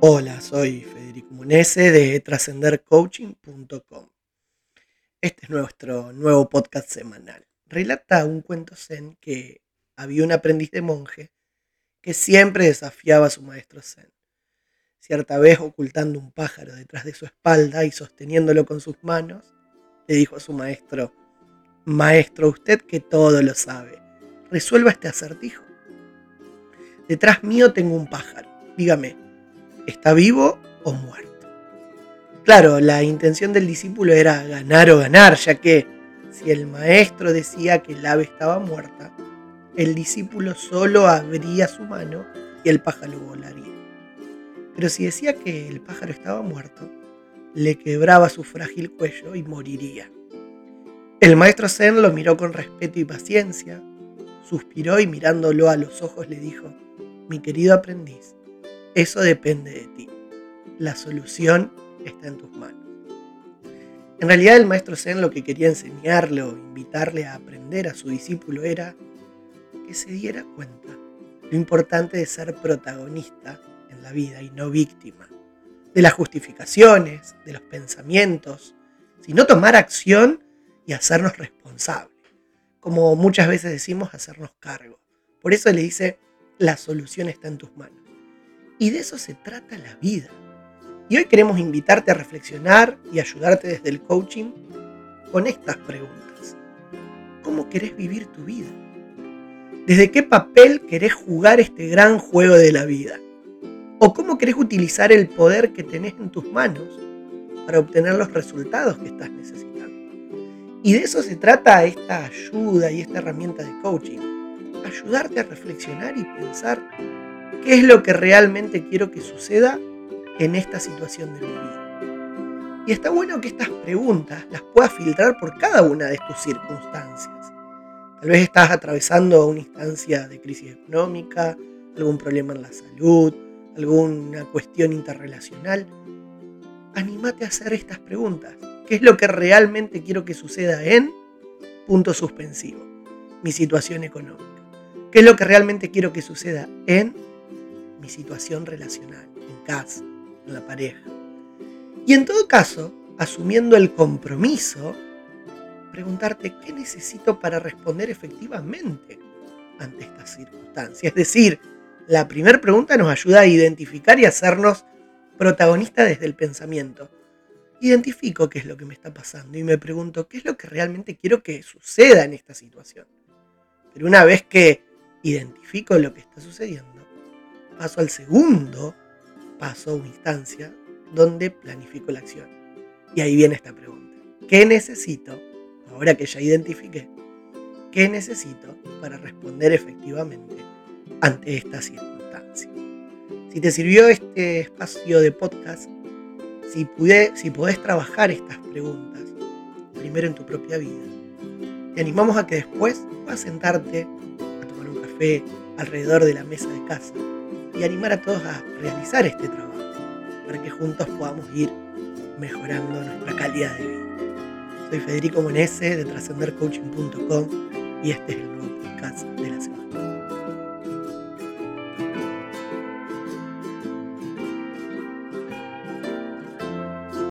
Hola, soy Federico Munese de trascendercoaching.com. Este es nuestro nuevo podcast semanal. Relata un cuento zen que había un aprendiz de monje que siempre desafiaba a su maestro zen. Cierta vez, ocultando un pájaro detrás de su espalda y sosteniéndolo con sus manos, le dijo a su maestro, Maestro, usted que todo lo sabe, resuelva este acertijo. Detrás mío tengo un pájaro. Dígame, ¿está vivo o muerto? Claro, la intención del discípulo era ganar o ganar, ya que si el maestro decía que el ave estaba muerta, el discípulo solo abría su mano y el pájaro volaría. Pero si decía que el pájaro estaba muerto, le quebraba su frágil cuello y moriría. El maestro Zen lo miró con respeto y paciencia, suspiró y mirándolo a los ojos le dijo, mi querido aprendiz, eso depende de ti. La solución está en tus manos. En realidad el maestro Zen lo que quería enseñarle o invitarle a aprender a su discípulo era que se diera cuenta lo importante de ser protagonista en la vida y no víctima, de las justificaciones, de los pensamientos, sino tomar acción y hacernos responsables, como muchas veces decimos, hacernos cargo. Por eso le dice, la solución está en tus manos. Y de eso se trata la vida. Y hoy queremos invitarte a reflexionar y ayudarte desde el coaching con estas preguntas. ¿Cómo querés vivir tu vida? ¿Desde qué papel querés jugar este gran juego de la vida? ¿O cómo querés utilizar el poder que tenés en tus manos para obtener los resultados que estás necesitando? Y de eso se trata esta ayuda y esta herramienta de coaching ayudarte a reflexionar y pensar qué es lo que realmente quiero que suceda en esta situación de mi vida. Y está bueno que estas preguntas las puedas filtrar por cada una de tus circunstancias. Tal vez estás atravesando una instancia de crisis económica, algún problema en la salud, alguna cuestión interrelacional. Anímate a hacer estas preguntas. ¿Qué es lo que realmente quiero que suceda en punto suspensivo? Mi situación económica. ¿Qué es lo que realmente quiero que suceda en mi situación relacional, en casa, en la pareja? Y en todo caso, asumiendo el compromiso, preguntarte qué necesito para responder efectivamente ante estas circunstancias. Es decir, la primera pregunta nos ayuda a identificar y hacernos protagonistas desde el pensamiento. Identifico qué es lo que me está pasando y me pregunto qué es lo que realmente quiero que suceda en esta situación. Pero una vez que identifico lo que está sucediendo, paso al segundo paso o instancia donde planifico la acción. Y ahí viene esta pregunta. ¿Qué necesito, ahora que ya identifiqué, qué necesito para responder efectivamente ante esta circunstancia? Si te sirvió este espacio de podcast, si, pude, si podés trabajar estas preguntas, primero en tu propia vida, te animamos a que después puedas sentarte alrededor de la mesa de casa y animar a todos a realizar este trabajo para que juntos podamos ir mejorando nuestra calidad de vida. Soy Federico Monese de trascendercoaching.com y este es el nuevo podcast de la semana.